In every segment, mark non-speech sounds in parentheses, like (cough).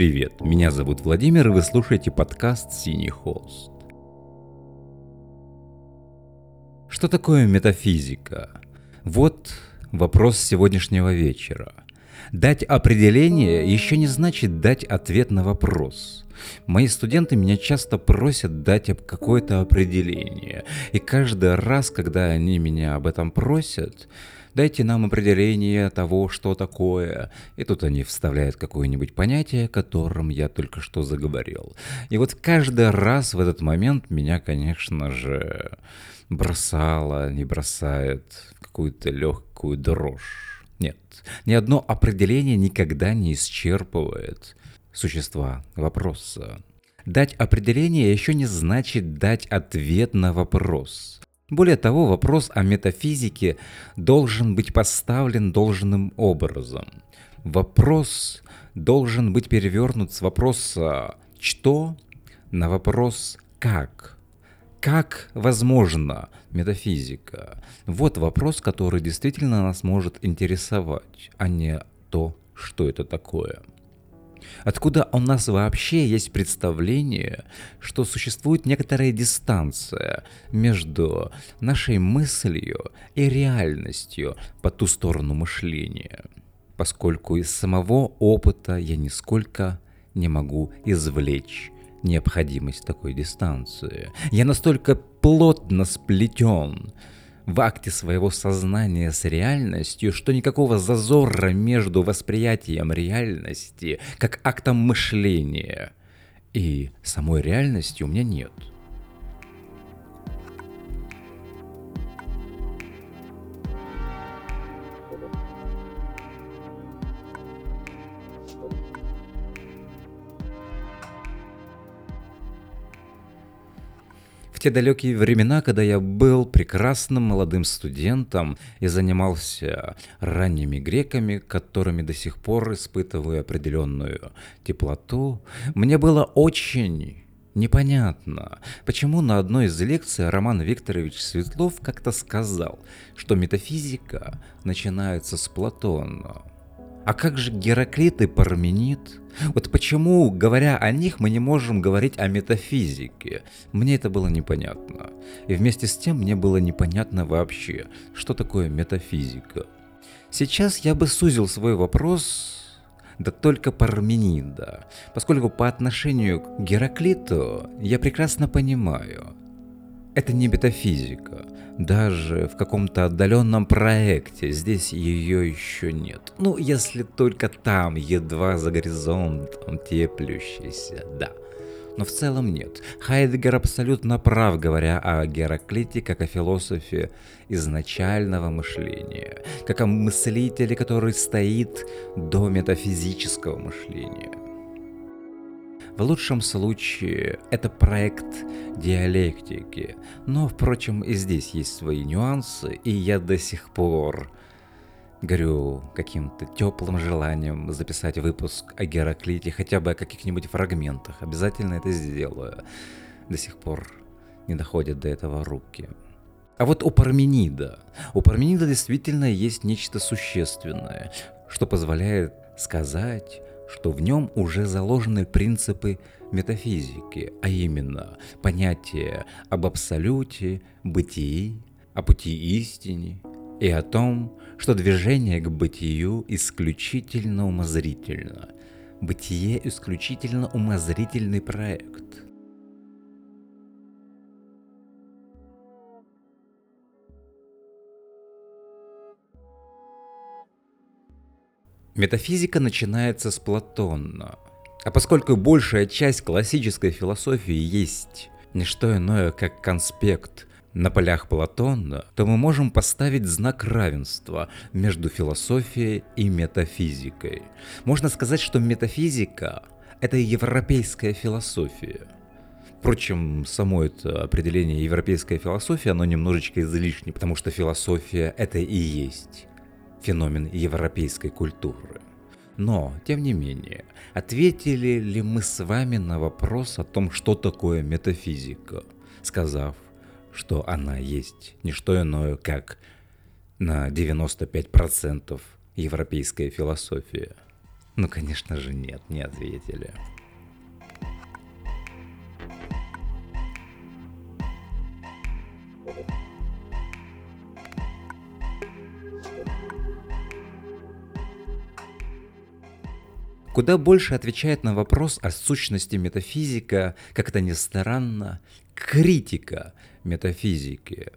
Привет, меня зовут Владимир, и вы слушаете подкаст «Синий холст». Что такое метафизика? Вот вопрос сегодняшнего вечера. Дать определение еще не значит дать ответ на вопрос. Мои студенты меня часто просят дать какое-то определение. И каждый раз, когда они меня об этом просят, дайте нам определение того, что такое. И тут они вставляют какое-нибудь понятие, о котором я только что заговорил. И вот каждый раз в этот момент меня, конечно же, бросало, не бросает какую-то легкую дрожь. Нет, ни одно определение никогда не исчерпывает существа вопроса. Дать определение еще не значит дать ответ на вопрос. Более того, вопрос о метафизике должен быть поставлен должным образом. Вопрос должен быть перевернут с вопроса «что» на вопрос «как». Как возможно метафизика? Вот вопрос, который действительно нас может интересовать, а не то, что это такое. Откуда у нас вообще есть представление, что существует некоторая дистанция между нашей мыслью и реальностью по ту сторону мышления? Поскольку из самого опыта я нисколько не могу извлечь необходимость такой дистанции. Я настолько плотно сплетен в акте своего сознания с реальностью, что никакого зазора между восприятием реальности как актом мышления и самой реальностью у меня нет – Те далекие времена, когда я был прекрасным молодым студентом и занимался ранними греками, которыми до сих пор испытываю определенную теплоту, мне было очень Непонятно, почему на одной из лекций Роман Викторович Светлов как-то сказал, что метафизика начинается с Платона. А как же Гераклит и Парменид? Вот почему, говоря о них, мы не можем говорить о метафизике? Мне это было непонятно. И вместе с тем мне было непонятно вообще, что такое метафизика. Сейчас я бы сузил свой вопрос да только Парменида, поскольку по отношению к Гераклиту я прекрасно понимаю, это не метафизика, даже в каком-то отдаленном проекте здесь ее еще нет. Ну, если только там, едва за горизонтом теплющийся, да. Но в целом нет. Хайдегер абсолютно прав, говоря о Гераклите как о философе изначального мышления, как о мыслителе, который стоит до метафизического мышления. В лучшем случае это проект диалектики, но, впрочем, и здесь есть свои нюансы, и я до сих пор горю каким-то теплым желанием записать выпуск о Гераклите, хотя бы о каких-нибудь фрагментах. Обязательно это сделаю. До сих пор не доходят до этого руки. А вот у Парменида. У Парменида действительно есть нечто существенное, что позволяет сказать что в нем уже заложены принципы метафизики, а именно понятие об абсолюте, бытии, о пути истине и о том, что движение к бытию исключительно умозрительно. Бытие исключительно умозрительный проект. Метафизика начинается с Платона. А поскольку большая часть классической философии есть не что иное, как конспект на полях Платона, то мы можем поставить знак равенства между философией и метафизикой. Можно сказать, что метафизика – это европейская философия. Впрочем, само это определение европейская философия, оно немножечко излишне, потому что философия – это и есть феномен европейской культуры. Но, тем не менее, ответили ли мы с вами на вопрос о том, что такое метафизика, сказав, что она есть не что иное, как на 95% европейская философия? Ну, конечно же, нет, не ответили. Куда больше отвечает на вопрос о сущности метафизика, как это ни странно, критика метафизики.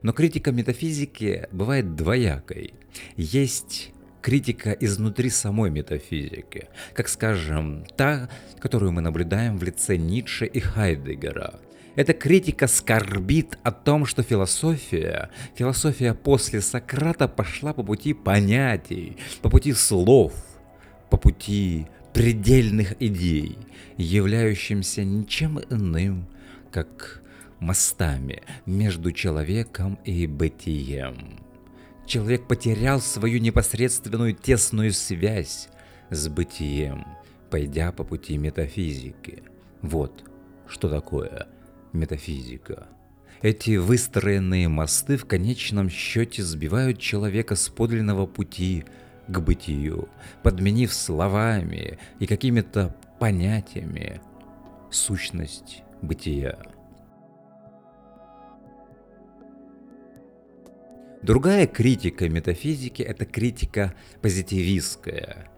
Но критика метафизики бывает двоякой. Есть критика изнутри самой метафизики, как, скажем, та, которую мы наблюдаем в лице Ницше и Хайдегера. Эта критика скорбит о том, что философия, философия после Сократа пошла по пути понятий, по пути слов – по пути предельных идей, являющимся ничем иным, как мостами между человеком и бытием. Человек потерял свою непосредственную тесную связь с бытием, пойдя по пути метафизики. Вот что такое метафизика. Эти выстроенные мосты в конечном счете сбивают человека с подлинного пути – к бытию, подменив словами и какими-то понятиями сущность бытия. Другая критика метафизики – это критика позитивистская.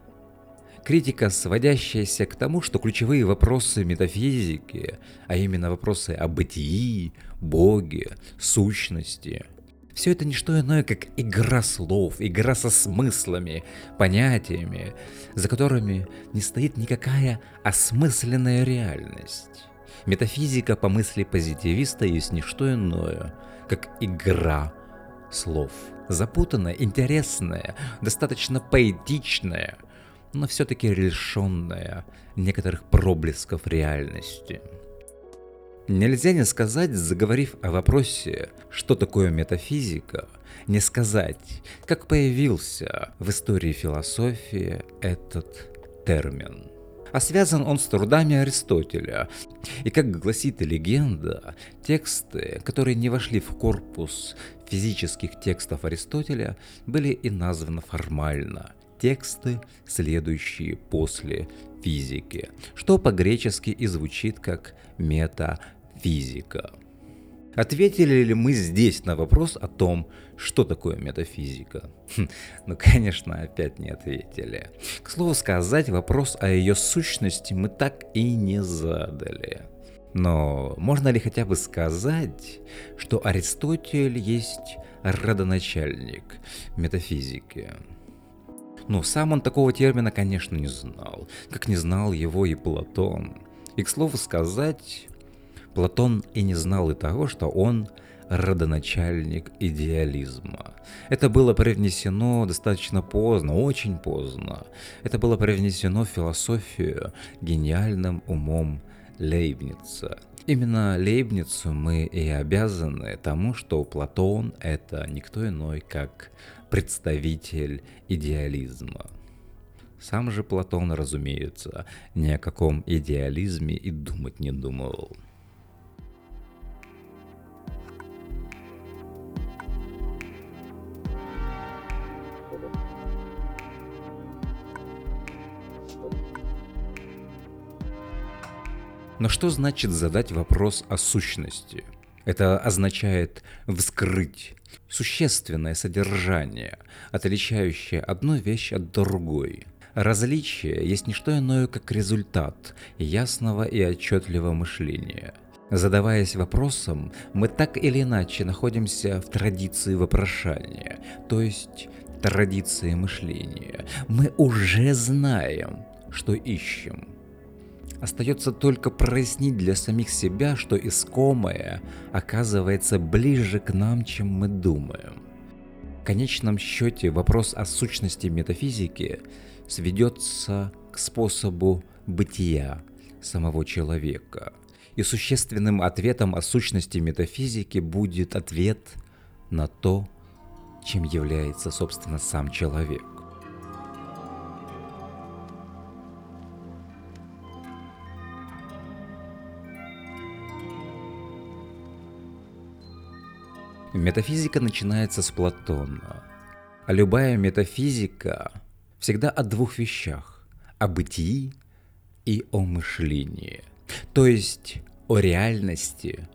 Критика, сводящаяся к тому, что ключевые вопросы метафизики, а именно вопросы о бытии, Боге, сущности – все это не что иное, как игра слов, игра со смыслами, понятиями, за которыми не стоит никакая осмысленная реальность. Метафизика по мысли позитивиста есть не что иное, как игра слов. Запутанная, интересная, достаточно поэтичная, но все-таки лишенная некоторых проблесков реальности – Нельзя не сказать, заговорив о вопросе, что такое метафизика, не сказать, как появился в истории философии этот термин. А связан он с трудами Аристотеля. И как гласит легенда, тексты, которые не вошли в корпус физических текстов Аристотеля, были и названы формально тексты, следующие после физики, что по-гречески и звучит как метафизика. Ответили ли мы здесь на вопрос о том, что такое метафизика? Хм, ну, конечно, опять не ответили. К слову сказать, вопрос о ее сущности мы так и не задали. Но можно ли хотя бы сказать, что Аристотель есть родоначальник метафизики? Ну, сам он такого термина, конечно, не знал, как не знал его и Платон. И, к слову сказать, Платон и не знал и того, что он родоначальник идеализма. Это было привнесено достаточно поздно, очень поздно. Это было привнесено в философию гениальным умом Лейбница. Именно Лейбницу мы и обязаны тому, что Платон — это никто иной, как представитель идеализма. Сам же Платон, разумеется, ни о каком идеализме и думать не думал. Но что значит задать вопрос о сущности? Это означает вскрыть существенное содержание, отличающее одну вещь от другой. Различие есть не что иное, как результат ясного и отчетливого мышления. Задаваясь вопросом, мы так или иначе находимся в традиции вопрошания, то есть традиции мышления. Мы уже знаем, что ищем – Остается только прояснить для самих себя, что искомое оказывается ближе к нам, чем мы думаем. В конечном счете вопрос о сущности метафизики сведется к способу бытия самого человека. И существенным ответом о сущности метафизики будет ответ на то, чем является, собственно, сам человек. Метафизика начинается с Платона. А любая метафизика всегда о двух вещах. о бытии и о мышлении, то есть о реальности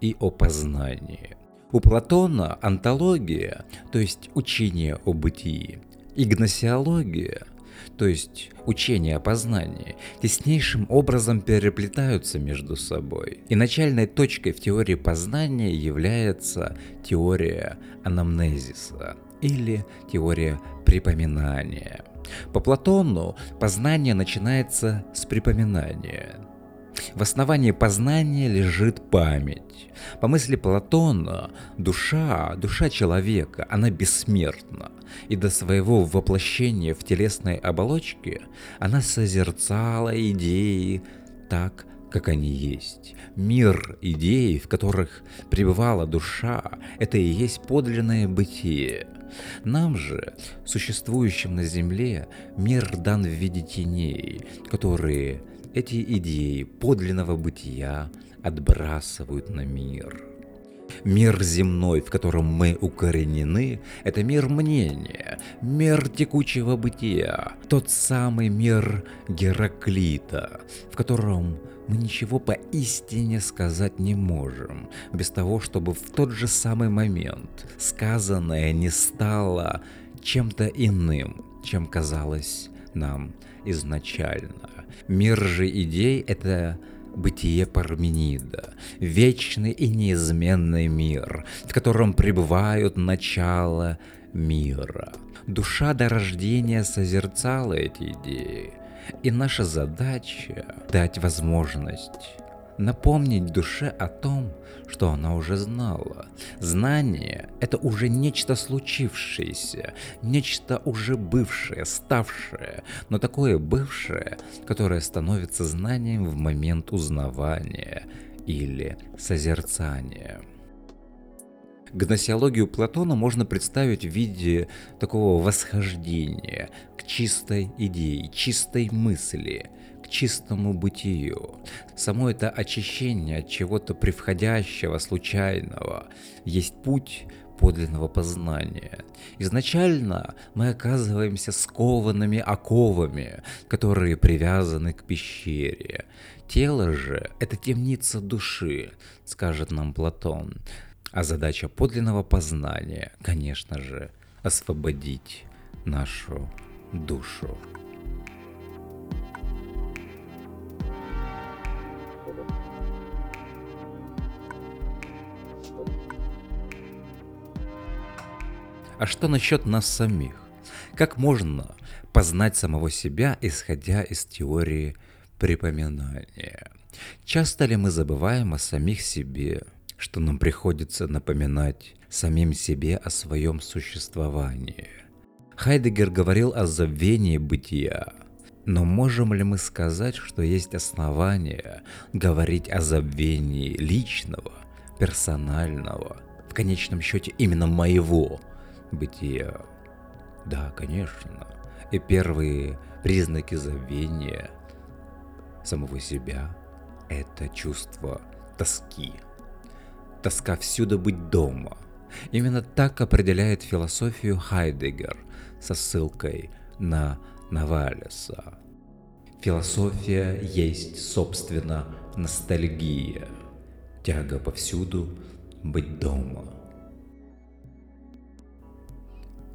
и о познании. У Платона антология, то есть учение о бытии, и гносеология, то есть учение о познании, теснейшим образом переплетаются между собой. И начальной точкой в теории познания является теория анамнезиса или теория припоминания. По Платону познание начинается с припоминания – в основании познания лежит память. По мысли Платона, душа, душа человека, она бессмертна, и до своего воплощения в телесной оболочке она созерцала идеи так, как они есть. Мир идей, в которых пребывала душа, это и есть подлинное бытие. Нам же, существующим на Земле, мир дан в виде теней, которые эти идеи подлинного бытия отбрасывают на мир. Мир земной, в котором мы укоренены, это мир мнения, мир текучего бытия, тот самый мир Гераклита, в котором мы ничего поистине сказать не можем, без того, чтобы в тот же самый момент сказанное не стало чем-то иным, чем казалось нам изначально. Мир же идей — это бытие Парменида, вечный и неизменный мир, в котором пребывают начало мира. Душа до рождения созерцала эти идеи, и наша задача — дать возможность напомнить душе о том, что она уже знала. Знание — это уже нечто случившееся, нечто уже бывшее, ставшее, но такое бывшее, которое становится знанием в момент узнавания или созерцания. Гносеологию Платона можно представить в виде такого восхождения к чистой идее, чистой мысли – чистому бытию. Само это очищение от чего-то превходящего, случайного, есть путь подлинного познания. Изначально мы оказываемся скованными оковами, которые привязаны к пещере. Тело же – это темница души, скажет нам Платон. А задача подлинного познания, конечно же, освободить нашу душу. А что насчет нас самих? Как можно познать самого себя, исходя из теории припоминания? Часто ли мы забываем о самих себе, что нам приходится напоминать самим себе о своем существовании? Хайдегер говорил о забвении бытия, но можем ли мы сказать, что есть основания говорить о забвении личного, персонального, в конечном счете именно моего бытия. Да, конечно. И первые признаки забвения самого себя – это чувство тоски. Тоска всюду быть дома. Именно так определяет философию Хайдегер со ссылкой на Навалиса. Философия есть, собственно, ностальгия, тяга повсюду быть дома –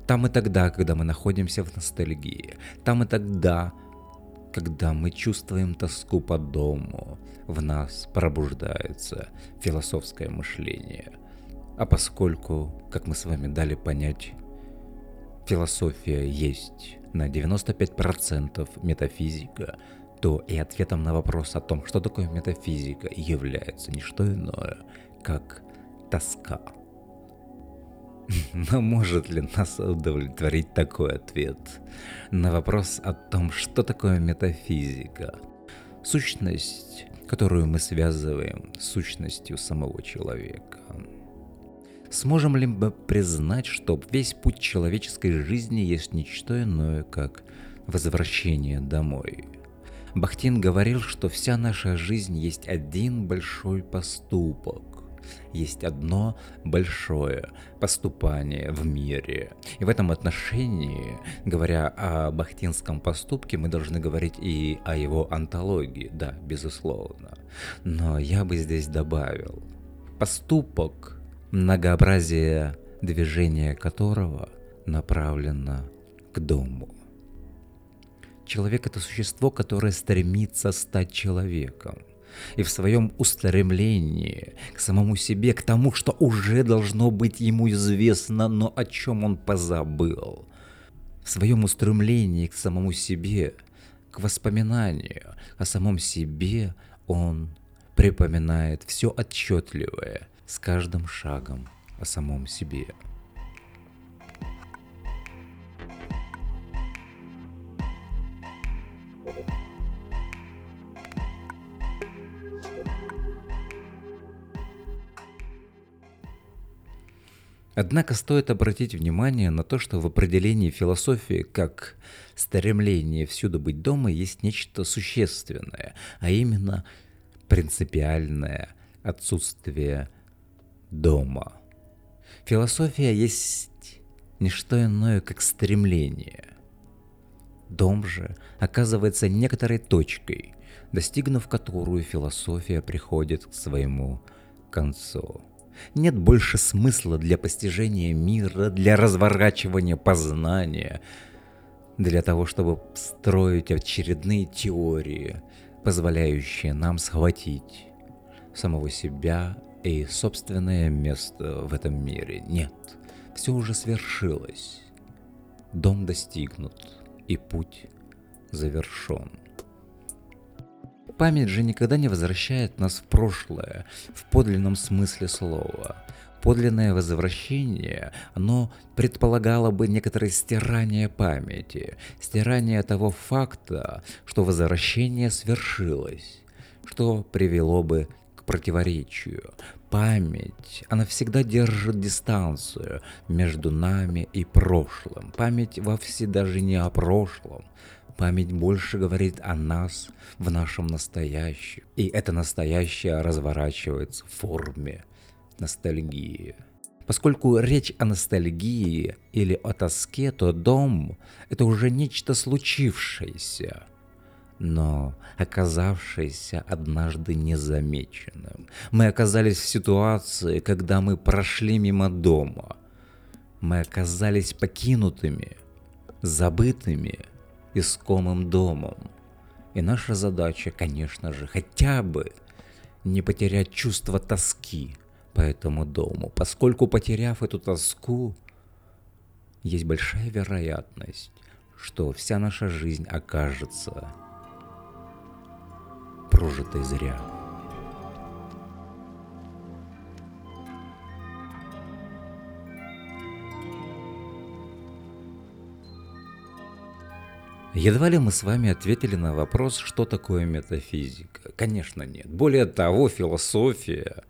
там и тогда, когда мы находимся в ностальгии. Там и тогда, когда мы чувствуем тоску по дому, в нас пробуждается философское мышление. А поскольку, как мы с вами дали понять, философия есть на 95% метафизика, то и ответом на вопрос о том, что такое метафизика, является не что иное, как тоска. (laughs) Но может ли нас удовлетворить такой ответ на вопрос о том, что такое метафизика? Сущность, которую мы связываем с сущностью самого человека. Сможем ли мы признать, что весь путь человеческой жизни есть ничто иное, как возвращение домой? Бахтин говорил, что вся наша жизнь есть один большой поступок. Есть одно большое поступание в мире. И в этом отношении, говоря о бахтинском поступке, мы должны говорить и о его антологии, да, безусловно. Но я бы здесь добавил, поступок, многообразие движения которого направлено к дому. Человек — это существо, которое стремится стать человеком. И в своем устремлении к самому себе, к тому, что уже должно быть ему известно, но о чем он позабыл. В своем устремлении к самому себе, к воспоминанию о самом себе он припоминает все отчетливое с каждым шагом о самом себе. Однако стоит обратить внимание на то, что в определении философии как стремление всюду быть дома есть нечто существенное, а именно принципиальное отсутствие дома. Философия есть не что иное, как стремление. Дом же оказывается некоторой точкой, достигнув которую философия приходит к своему концу. Нет больше смысла для постижения мира, для разворачивания познания, для того, чтобы строить очередные теории, позволяющие нам схватить самого себя и собственное место в этом мире. Нет, все уже свершилось. Дом достигнут, и путь завершен. Память же никогда не возвращает нас в прошлое, в подлинном смысле слова. Подлинное возвращение, оно предполагало бы некоторое стирание памяти, стирание того факта, что возвращение свершилось, что привело бы к противоречию. Память, она всегда держит дистанцию между нами и прошлым. Память вовсе даже не о прошлом, Память больше говорит о нас в нашем настоящем. И это настоящее разворачивается в форме ностальгии. Поскольку речь о ностальгии или о тоске, то дом — это уже нечто случившееся, но оказавшееся однажды незамеченным. Мы оказались в ситуации, когда мы прошли мимо дома. Мы оказались покинутыми, забытыми — искомым домом. И наша задача, конечно же, хотя бы не потерять чувство тоски по этому дому, поскольку потеряв эту тоску, есть большая вероятность, что вся наша жизнь окажется прожитой зря. Едва ли мы с вами ответили на вопрос, что такое метафизика. Конечно, нет. Более того, философия,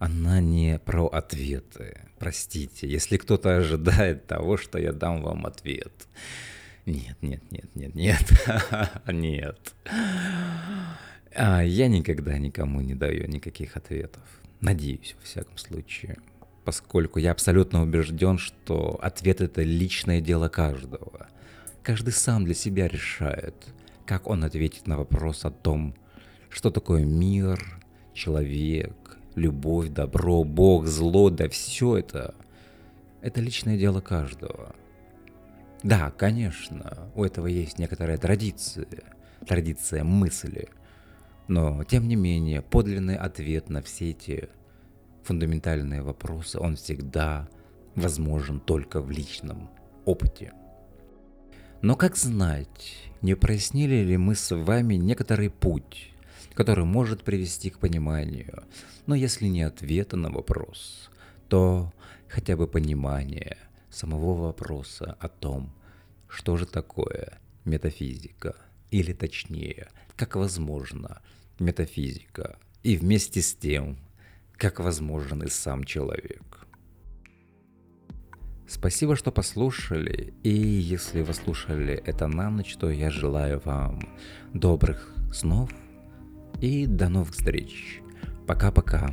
она не про ответы. Простите, если кто-то ожидает того, что я дам вам ответ. Нет, нет, нет, нет, нет, (laughs) нет. А я никогда никому не даю никаких ответов. Надеюсь, во всяком случае. Поскольку я абсолютно убежден, что ответ это личное дело каждого – Каждый сам для себя решает, как он ответит на вопрос о том, что такое мир, человек, любовь, добро, Бог, зло, да все это, это личное дело каждого. Да, конечно, у этого есть некоторая традиция, традиция мысли, но тем не менее подлинный ответ на все эти фундаментальные вопросы, он всегда возможен только в личном опыте. Но как знать, не прояснили ли мы с вами некоторый путь, который может привести к пониманию, но если не ответа на вопрос, то хотя бы понимание самого вопроса о том, что же такое метафизика, или точнее, как возможно метафизика, и вместе с тем, как возможен и сам человек. Спасибо, что послушали. И если вы слушали это на ночь, то я желаю вам добрых снов и до новых встреч. Пока-пока.